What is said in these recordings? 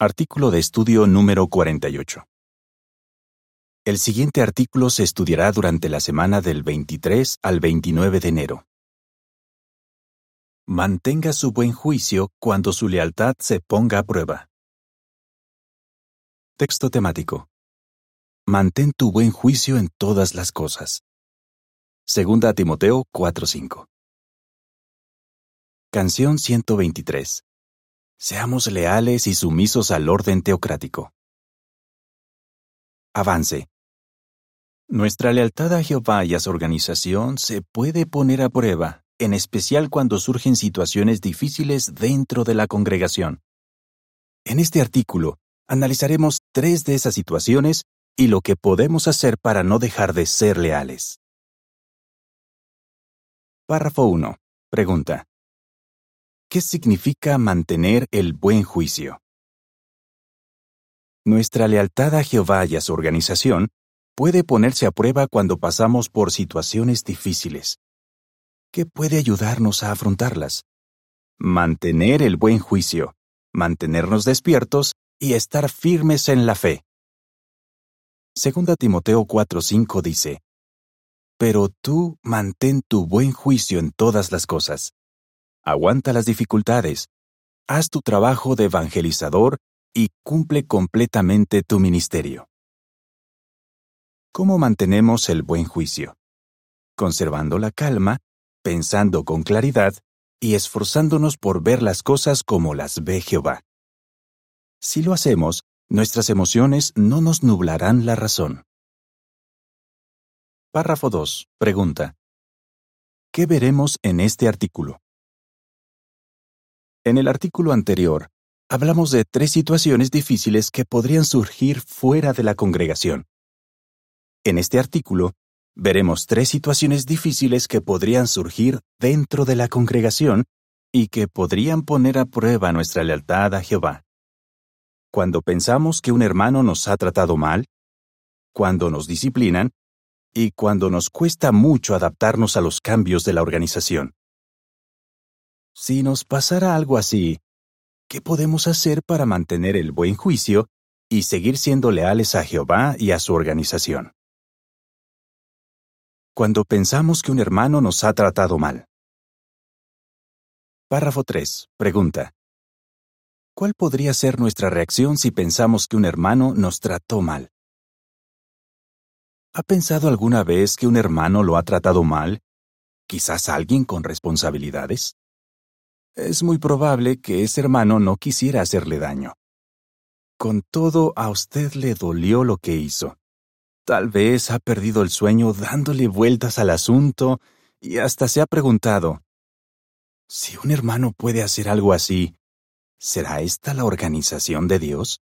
Artículo de estudio número 48. El siguiente artículo se estudiará durante la semana del 23 al 29 de enero. Mantenga su buen juicio cuando su lealtad se ponga a prueba. Texto temático. Mantén tu buen juicio en todas las cosas. Segunda Timoteo 4:5. Canción 123. Seamos leales y sumisos al orden teocrático. Avance. Nuestra lealtad a Jehová y a su organización se puede poner a prueba, en especial cuando surgen situaciones difíciles dentro de la congregación. En este artículo, analizaremos tres de esas situaciones y lo que podemos hacer para no dejar de ser leales. Párrafo 1. Pregunta. ¿Qué significa mantener el buen juicio? Nuestra lealtad a Jehová y a su organización puede ponerse a prueba cuando pasamos por situaciones difíciles. ¿Qué puede ayudarnos a afrontarlas? Mantener el buen juicio, mantenernos despiertos y estar firmes en la fe. Segunda Timoteo 4:5 dice, Pero tú mantén tu buen juicio en todas las cosas aguanta las dificultades, haz tu trabajo de evangelizador y cumple completamente tu ministerio. ¿Cómo mantenemos el buen juicio? Conservando la calma, pensando con claridad y esforzándonos por ver las cosas como las ve Jehová. Si lo hacemos, nuestras emociones no nos nublarán la razón. Párrafo 2. Pregunta. ¿Qué veremos en este artículo? En el artículo anterior, hablamos de tres situaciones difíciles que podrían surgir fuera de la congregación. En este artículo, veremos tres situaciones difíciles que podrían surgir dentro de la congregación y que podrían poner a prueba nuestra lealtad a Jehová. Cuando pensamos que un hermano nos ha tratado mal, cuando nos disciplinan y cuando nos cuesta mucho adaptarnos a los cambios de la organización. Si nos pasara algo así, ¿qué podemos hacer para mantener el buen juicio y seguir siendo leales a Jehová y a su organización? Cuando pensamos que un hermano nos ha tratado mal. Párrafo 3. Pregunta. ¿Cuál podría ser nuestra reacción si pensamos que un hermano nos trató mal? ¿Ha pensado alguna vez que un hermano lo ha tratado mal? ¿Quizás alguien con responsabilidades? Es muy probable que ese hermano no quisiera hacerle daño. Con todo, a usted le dolió lo que hizo. Tal vez ha perdido el sueño dándole vueltas al asunto y hasta se ha preguntado, si un hermano puede hacer algo así, ¿será esta la organización de Dios?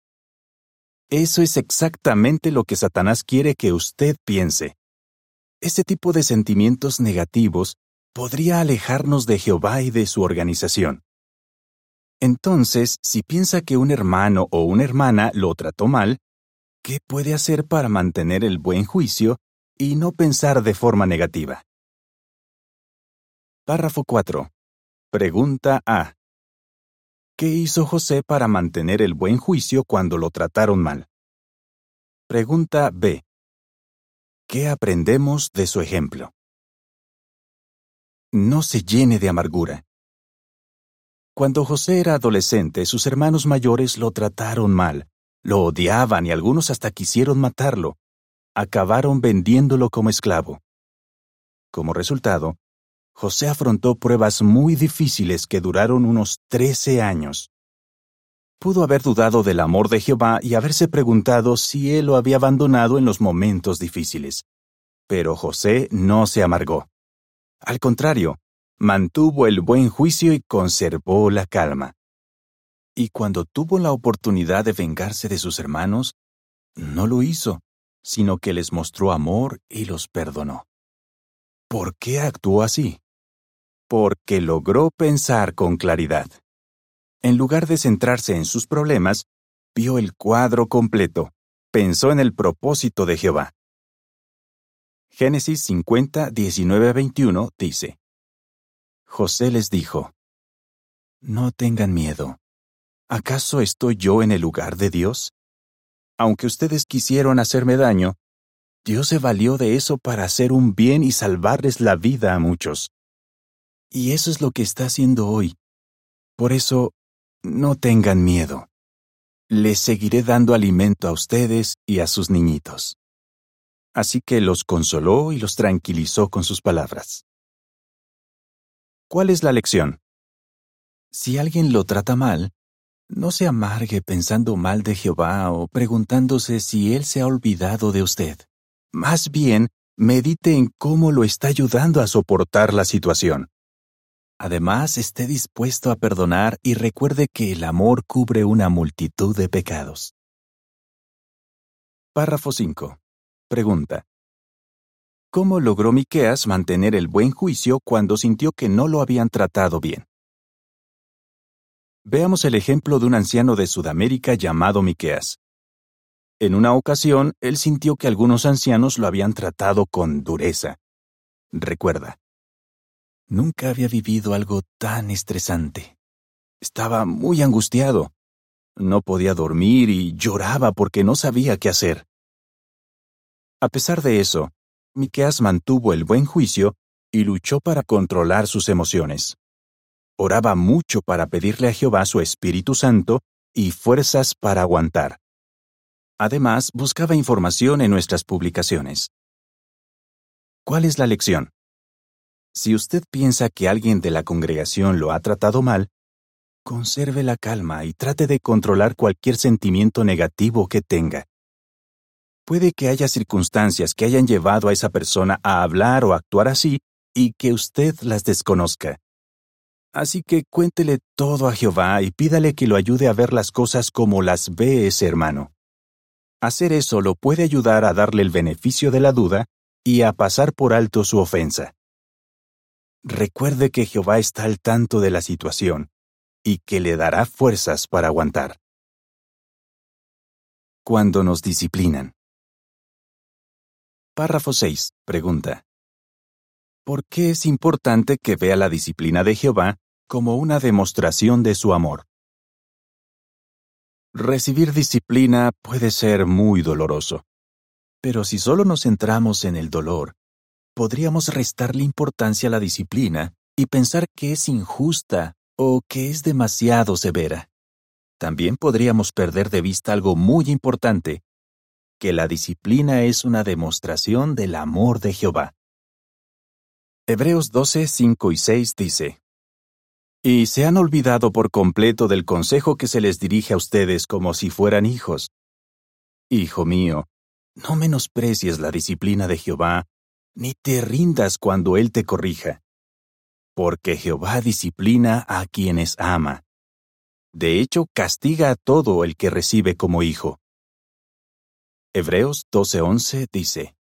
Eso es exactamente lo que Satanás quiere que usted piense. Ese tipo de sentimientos negativos podría alejarnos de Jehová y de su organización. Entonces, si piensa que un hermano o una hermana lo trató mal, ¿qué puede hacer para mantener el buen juicio y no pensar de forma negativa? Párrafo 4. Pregunta A. ¿Qué hizo José para mantener el buen juicio cuando lo trataron mal? Pregunta B. ¿Qué aprendemos de su ejemplo? No se llene de amargura. Cuando José era adolescente, sus hermanos mayores lo trataron mal, lo odiaban y algunos hasta quisieron matarlo. Acabaron vendiéndolo como esclavo. Como resultado, José afrontó pruebas muy difíciles que duraron unos trece años. Pudo haber dudado del amor de Jehová y haberse preguntado si él lo había abandonado en los momentos difíciles. Pero José no se amargó. Al contrario, mantuvo el buen juicio y conservó la calma. Y cuando tuvo la oportunidad de vengarse de sus hermanos, no lo hizo, sino que les mostró amor y los perdonó. ¿Por qué actuó así? Porque logró pensar con claridad. En lugar de centrarse en sus problemas, vio el cuadro completo, pensó en el propósito de Jehová. Génesis 50, 19 a 21 dice, José les dijo, No tengan miedo, ¿acaso estoy yo en el lugar de Dios? Aunque ustedes quisieron hacerme daño, Dios se valió de eso para hacer un bien y salvarles la vida a muchos. Y eso es lo que está haciendo hoy. Por eso, no tengan miedo. Les seguiré dando alimento a ustedes y a sus niñitos. Así que los consoló y los tranquilizó con sus palabras. ¿Cuál es la lección? Si alguien lo trata mal, no se amargue pensando mal de Jehová o preguntándose si Él se ha olvidado de usted. Más bien, medite en cómo lo está ayudando a soportar la situación. Además, esté dispuesto a perdonar y recuerde que el amor cubre una multitud de pecados. Párrafo 5. Pregunta. ¿Cómo logró Miqueas mantener el buen juicio cuando sintió que no lo habían tratado bien? Veamos el ejemplo de un anciano de Sudamérica llamado Miqueas. En una ocasión, él sintió que algunos ancianos lo habían tratado con dureza. Recuerda, Nunca había vivido algo tan estresante. Estaba muy angustiado. No podía dormir y lloraba porque no sabía qué hacer. A pesar de eso, Miqueas mantuvo el buen juicio y luchó para controlar sus emociones. Oraba mucho para pedirle a Jehová su Espíritu Santo y fuerzas para aguantar. Además, buscaba información en nuestras publicaciones. ¿Cuál es la lección? Si usted piensa que alguien de la congregación lo ha tratado mal, conserve la calma y trate de controlar cualquier sentimiento negativo que tenga. Puede que haya circunstancias que hayan llevado a esa persona a hablar o actuar así y que usted las desconozca. Así que cuéntele todo a Jehová y pídale que lo ayude a ver las cosas como las ve ese hermano. Hacer eso lo puede ayudar a darle el beneficio de la duda y a pasar por alto su ofensa. Recuerde que Jehová está al tanto de la situación y que le dará fuerzas para aguantar. Cuando nos disciplinan. Párrafo 6. Pregunta. ¿Por qué es importante que vea la disciplina de Jehová como una demostración de su amor? Recibir disciplina puede ser muy doloroso, pero si solo nos centramos en el dolor, podríamos restarle importancia a la disciplina y pensar que es injusta o que es demasiado severa. También podríamos perder de vista algo muy importante, que la disciplina es una demostración del amor de Jehová. Hebreos 12, 5 y 6 dice, Y se han olvidado por completo del consejo que se les dirige a ustedes como si fueran hijos. Hijo mío, no menosprecies la disciplina de Jehová, ni te rindas cuando Él te corrija, porque Jehová disciplina a quienes ama. De hecho, castiga a todo el que recibe como hijo. Hebreos 12:11 dice,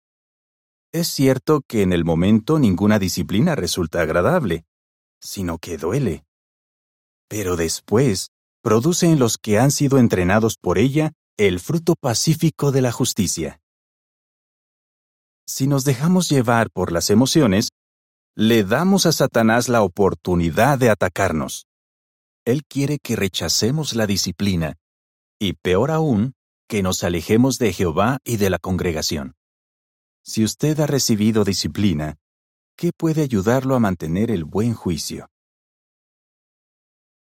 Es cierto que en el momento ninguna disciplina resulta agradable, sino que duele. Pero después produce en los que han sido entrenados por ella el fruto pacífico de la justicia. Si nos dejamos llevar por las emociones, le damos a Satanás la oportunidad de atacarnos. Él quiere que rechacemos la disciplina, y peor aún, que nos alejemos de Jehová y de la congregación. Si usted ha recibido disciplina, ¿qué puede ayudarlo a mantener el buen juicio?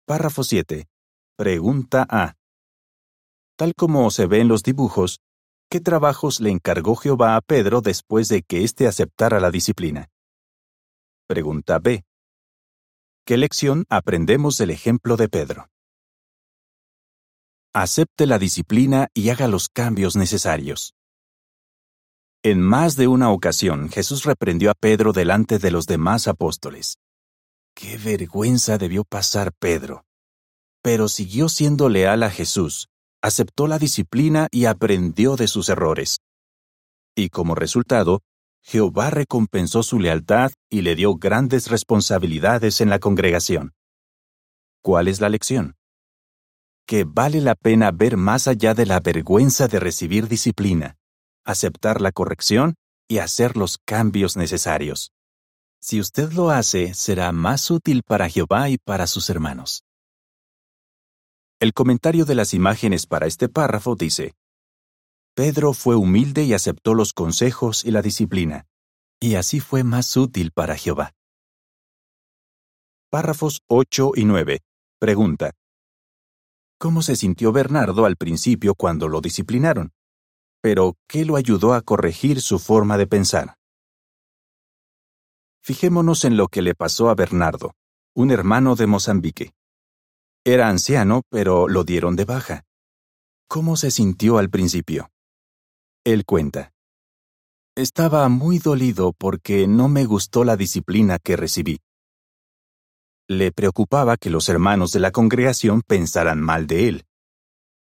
Párrafo 7. Pregunta A. Tal como se ve en los dibujos, ¿Qué trabajos le encargó Jehová a Pedro después de que éste aceptara la disciplina? Pregunta B. ¿Qué lección aprendemos del ejemplo de Pedro? Acepte la disciplina y haga los cambios necesarios. En más de una ocasión Jesús reprendió a Pedro delante de los demás apóstoles. Qué vergüenza debió pasar Pedro. Pero siguió siendo leal a Jesús aceptó la disciplina y aprendió de sus errores. Y como resultado, Jehová recompensó su lealtad y le dio grandes responsabilidades en la congregación. ¿Cuál es la lección? Que vale la pena ver más allá de la vergüenza de recibir disciplina, aceptar la corrección y hacer los cambios necesarios. Si usted lo hace, será más útil para Jehová y para sus hermanos. El comentario de las imágenes para este párrafo dice, Pedro fue humilde y aceptó los consejos y la disciplina, y así fue más útil para Jehová. Párrafos 8 y 9. Pregunta. ¿Cómo se sintió Bernardo al principio cuando lo disciplinaron? Pero, ¿qué lo ayudó a corregir su forma de pensar? Fijémonos en lo que le pasó a Bernardo, un hermano de Mozambique. Era anciano, pero lo dieron de baja. ¿Cómo se sintió al principio? Él cuenta. Estaba muy dolido porque no me gustó la disciplina que recibí. Le preocupaba que los hermanos de la congregación pensaran mal de él.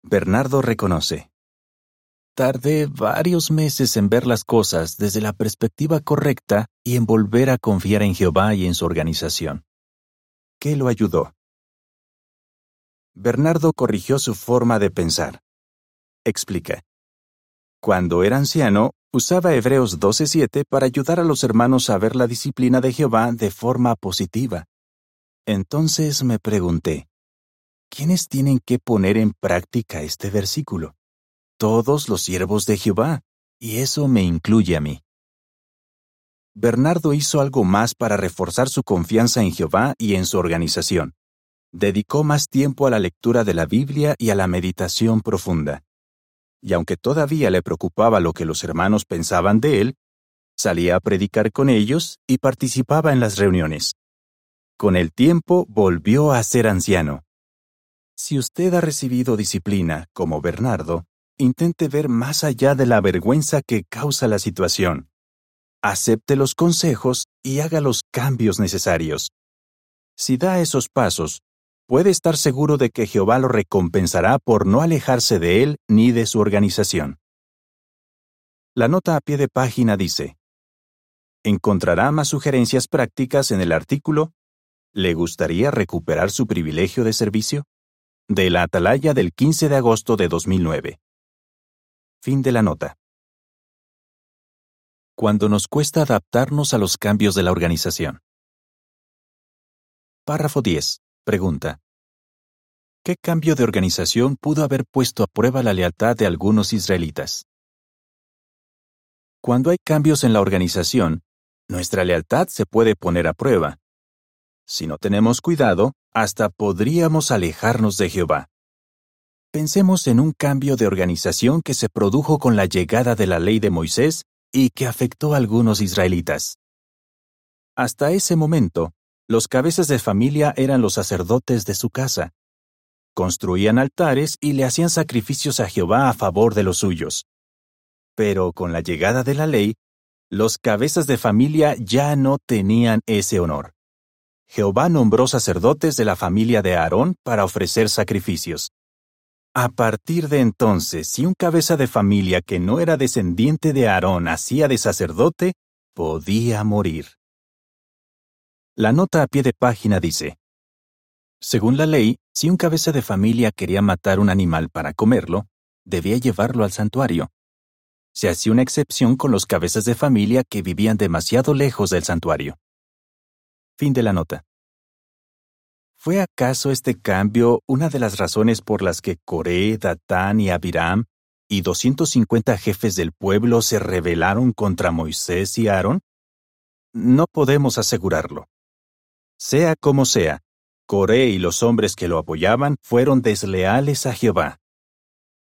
Bernardo reconoce. Tardé varios meses en ver las cosas desde la perspectiva correcta y en volver a confiar en Jehová y en su organización. ¿Qué lo ayudó? Bernardo corrigió su forma de pensar. Explica. Cuando era anciano, usaba Hebreos 12:7 para ayudar a los hermanos a ver la disciplina de Jehová de forma positiva. Entonces me pregunté, ¿quiénes tienen que poner en práctica este versículo? Todos los siervos de Jehová, y eso me incluye a mí. Bernardo hizo algo más para reforzar su confianza en Jehová y en su organización. Dedicó más tiempo a la lectura de la Biblia y a la meditación profunda. Y aunque todavía le preocupaba lo que los hermanos pensaban de él, salía a predicar con ellos y participaba en las reuniones. Con el tiempo volvió a ser anciano. Si usted ha recibido disciplina, como Bernardo, intente ver más allá de la vergüenza que causa la situación. Acepte los consejos y haga los cambios necesarios. Si da esos pasos, puede estar seguro de que Jehová lo recompensará por no alejarse de él ni de su organización. La nota a pie de página dice, Encontrará más sugerencias prácticas en el artículo ¿Le gustaría recuperar su privilegio de servicio? De la Atalaya del 15 de agosto de 2009. Fin de la nota. Cuando nos cuesta adaptarnos a los cambios de la organización. Párrafo 10. Pregunta. ¿Qué cambio de organización pudo haber puesto a prueba la lealtad de algunos israelitas? Cuando hay cambios en la organización, nuestra lealtad se puede poner a prueba, si no tenemos cuidado, hasta podríamos alejarnos de Jehová. Pensemos en un cambio de organización que se produjo con la llegada de la ley de Moisés y que afectó a algunos israelitas. Hasta ese momento, los cabezas de familia eran los sacerdotes de su casa. Construían altares y le hacían sacrificios a Jehová a favor de los suyos. Pero con la llegada de la ley, los cabezas de familia ya no tenían ese honor. Jehová nombró sacerdotes de la familia de Aarón para ofrecer sacrificios. A partir de entonces, si un cabeza de familia que no era descendiente de Aarón hacía de sacerdote, podía morir. La nota a pie de página dice, Según la ley, si un cabeza de familia quería matar un animal para comerlo, debía llevarlo al santuario. Se hacía una excepción con los cabezas de familia que vivían demasiado lejos del santuario. Fin de la nota. ¿Fue acaso este cambio una de las razones por las que Coré, Datán y Abiram y 250 jefes del pueblo se rebelaron contra Moisés y Aarón? No podemos asegurarlo. Sea como sea, Coré y los hombres que lo apoyaban fueron desleales a Jehová.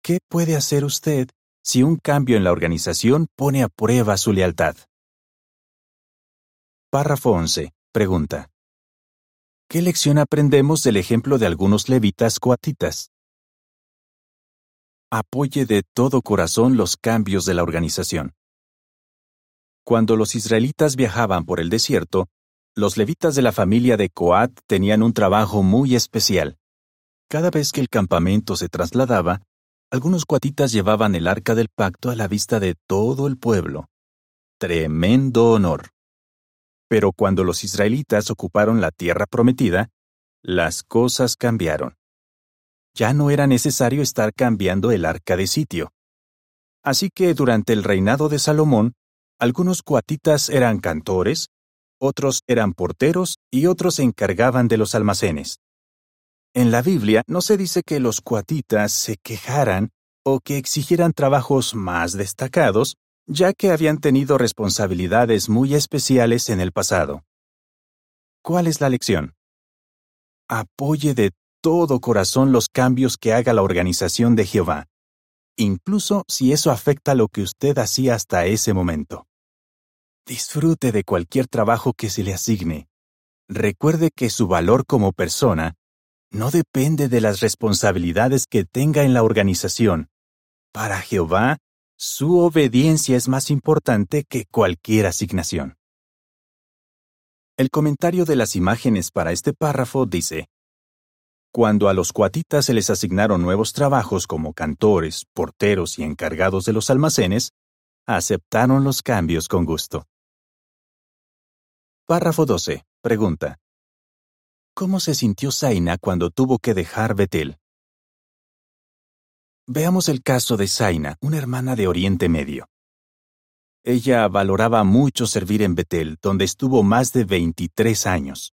¿Qué puede hacer usted si un cambio en la organización pone a prueba su lealtad? Párrafo 11. Pregunta. ¿Qué lección aprendemos del ejemplo de algunos levitas coatitas? Apoye de todo corazón los cambios de la organización. Cuando los israelitas viajaban por el desierto, los levitas de la familia de Coat tenían un trabajo muy especial. Cada vez que el campamento se trasladaba, algunos coatitas llevaban el arca del pacto a la vista de todo el pueblo. Tremendo honor. Pero cuando los israelitas ocuparon la tierra prometida, las cosas cambiaron. Ya no era necesario estar cambiando el arca de sitio. Así que durante el reinado de Salomón, algunos coatitas eran cantores, otros eran porteros y otros se encargaban de los almacenes. En la Biblia no se dice que los cuatitas se quejaran o que exigieran trabajos más destacados, ya que habían tenido responsabilidades muy especiales en el pasado. ¿Cuál es la lección? Apoye de todo corazón los cambios que haga la organización de Jehová, incluso si eso afecta lo que usted hacía hasta ese momento. Disfrute de cualquier trabajo que se le asigne. Recuerde que su valor como persona no depende de las responsabilidades que tenga en la organización. Para Jehová, su obediencia es más importante que cualquier asignación. El comentario de las imágenes para este párrafo dice, Cuando a los cuatitas se les asignaron nuevos trabajos como cantores, porteros y encargados de los almacenes, aceptaron los cambios con gusto. Párrafo 12. Pregunta. ¿Cómo se sintió Zaina cuando tuvo que dejar Betel? Veamos el caso de Zaina, una hermana de Oriente Medio. Ella valoraba mucho servir en Betel, donde estuvo más de 23 años.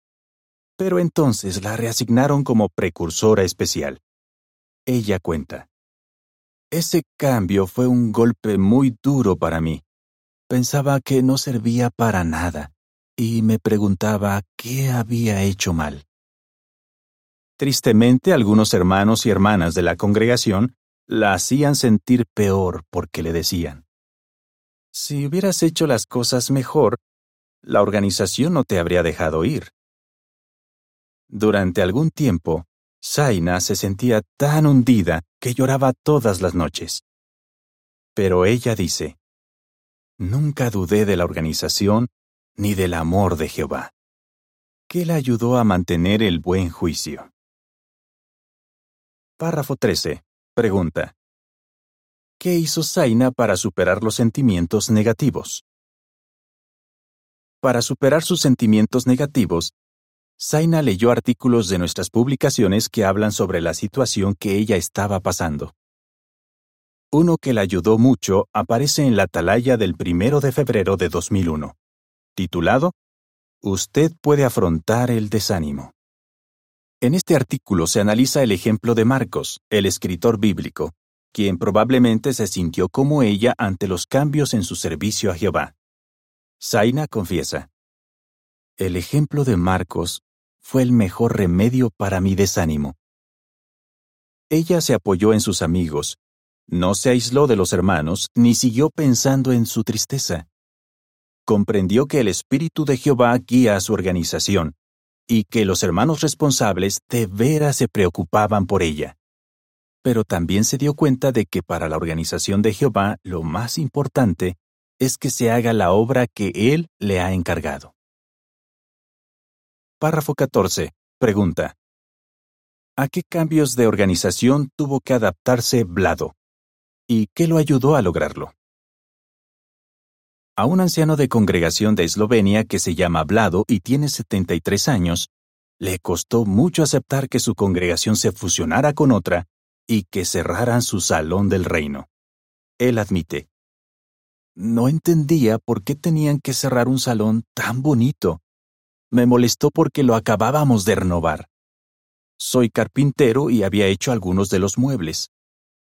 Pero entonces la reasignaron como precursora especial. Ella cuenta. Ese cambio fue un golpe muy duro para mí. Pensaba que no servía para nada y me preguntaba qué había hecho mal. Tristemente, algunos hermanos y hermanas de la congregación la hacían sentir peor porque le decían, si hubieras hecho las cosas mejor, la organización no te habría dejado ir. Durante algún tiempo, Zaina se sentía tan hundida que lloraba todas las noches. Pero ella dice, Nunca dudé de la organización ni del amor de Jehová, que la ayudó a mantener el buen juicio. Párrafo 13. Pregunta. ¿Qué hizo Zaina para superar los sentimientos negativos? Para superar sus sentimientos negativos, Zaina leyó artículos de nuestras publicaciones que hablan sobre la situación que ella estaba pasando. Uno que la ayudó mucho aparece en la atalaya del primero de febrero de 2001, titulado Usted puede afrontar el desánimo. En este artículo se analiza el ejemplo de Marcos, el escritor bíblico, quien probablemente se sintió como ella ante los cambios en su servicio a Jehová. Zaina confiesa, El ejemplo de Marcos fue el mejor remedio para mi desánimo. Ella se apoyó en sus amigos, no se aisló de los hermanos, ni siguió pensando en su tristeza. Comprendió que el Espíritu de Jehová guía a su organización, y que los hermanos responsables de veras se preocupaban por ella pero también se dio cuenta de que para la organización de Jehová lo más importante es que se haga la obra que Él le ha encargado. Párrafo 14. Pregunta. ¿A qué cambios de organización tuvo que adaptarse Vlado? ¿Y qué lo ayudó a lograrlo? A un anciano de congregación de Eslovenia que se llama Vlado y tiene 73 años, le costó mucho aceptar que su congregación se fusionara con otra y que cerraran su salón del reino. Él admite, no entendía por qué tenían que cerrar un salón tan bonito. Me molestó porque lo acabábamos de renovar. Soy carpintero y había hecho algunos de los muebles.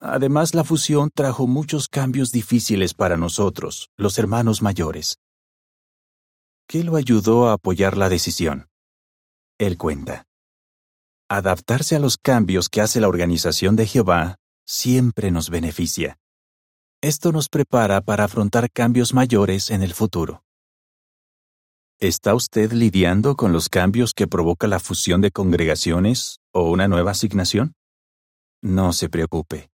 Además, la fusión trajo muchos cambios difíciles para nosotros, los hermanos mayores. ¿Qué lo ayudó a apoyar la decisión? Él cuenta. Adaptarse a los cambios que hace la organización de Jehová siempre nos beneficia. Esto nos prepara para afrontar cambios mayores en el futuro. ¿Está usted lidiando con los cambios que provoca la fusión de congregaciones o una nueva asignación? No se preocupe.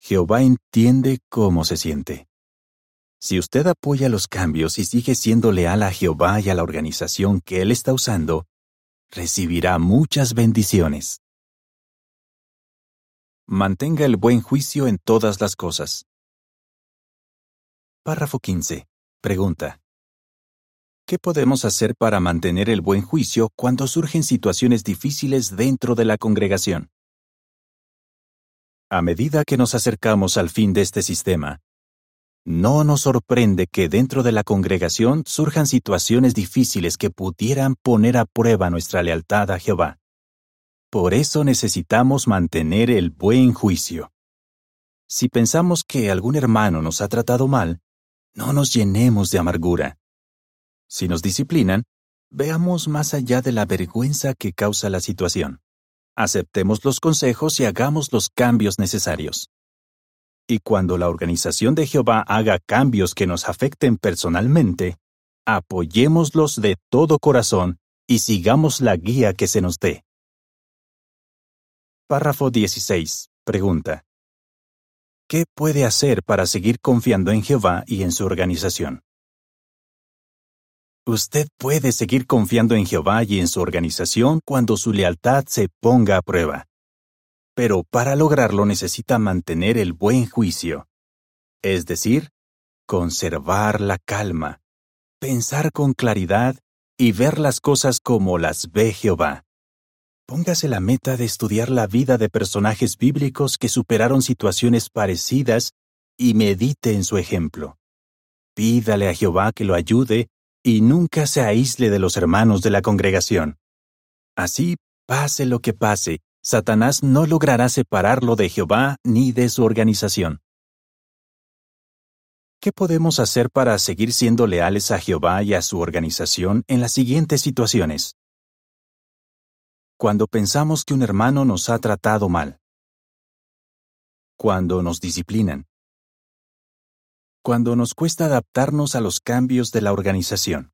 Jehová entiende cómo se siente. Si usted apoya los cambios y sigue siendo leal a Jehová y a la organización que Él está usando, recibirá muchas bendiciones. Mantenga el buen juicio en todas las cosas. Párrafo 15. Pregunta. ¿Qué podemos hacer para mantener el buen juicio cuando surgen situaciones difíciles dentro de la congregación? A medida que nos acercamos al fin de este sistema, no nos sorprende que dentro de la congregación surjan situaciones difíciles que pudieran poner a prueba nuestra lealtad a Jehová. Por eso necesitamos mantener el buen juicio. Si pensamos que algún hermano nos ha tratado mal, no nos llenemos de amargura. Si nos disciplinan, veamos más allá de la vergüenza que causa la situación. Aceptemos los consejos y hagamos los cambios necesarios. Y cuando la organización de Jehová haga cambios que nos afecten personalmente, apoyémoslos de todo corazón y sigamos la guía que se nos dé. Párrafo 16. Pregunta. ¿Qué puede hacer para seguir confiando en Jehová y en su organización? Usted puede seguir confiando en Jehová y en su organización cuando su lealtad se ponga a prueba. Pero para lograrlo necesita mantener el buen juicio, es decir, conservar la calma, pensar con claridad y ver las cosas como las ve Jehová. Póngase la meta de estudiar la vida de personajes bíblicos que superaron situaciones parecidas y medite en su ejemplo. Pídale a Jehová que lo ayude y nunca se aísle de los hermanos de la congregación. Así, pase lo que pase, Satanás no logrará separarlo de Jehová ni de su organización. ¿Qué podemos hacer para seguir siendo leales a Jehová y a su organización en las siguientes situaciones? Cuando pensamos que un hermano nos ha tratado mal. Cuando nos disciplinan. Cuando nos cuesta adaptarnos a los cambios de la organización.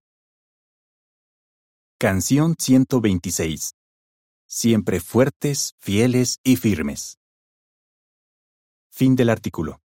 Canción 126. Siempre fuertes, fieles y firmes. Fin del artículo.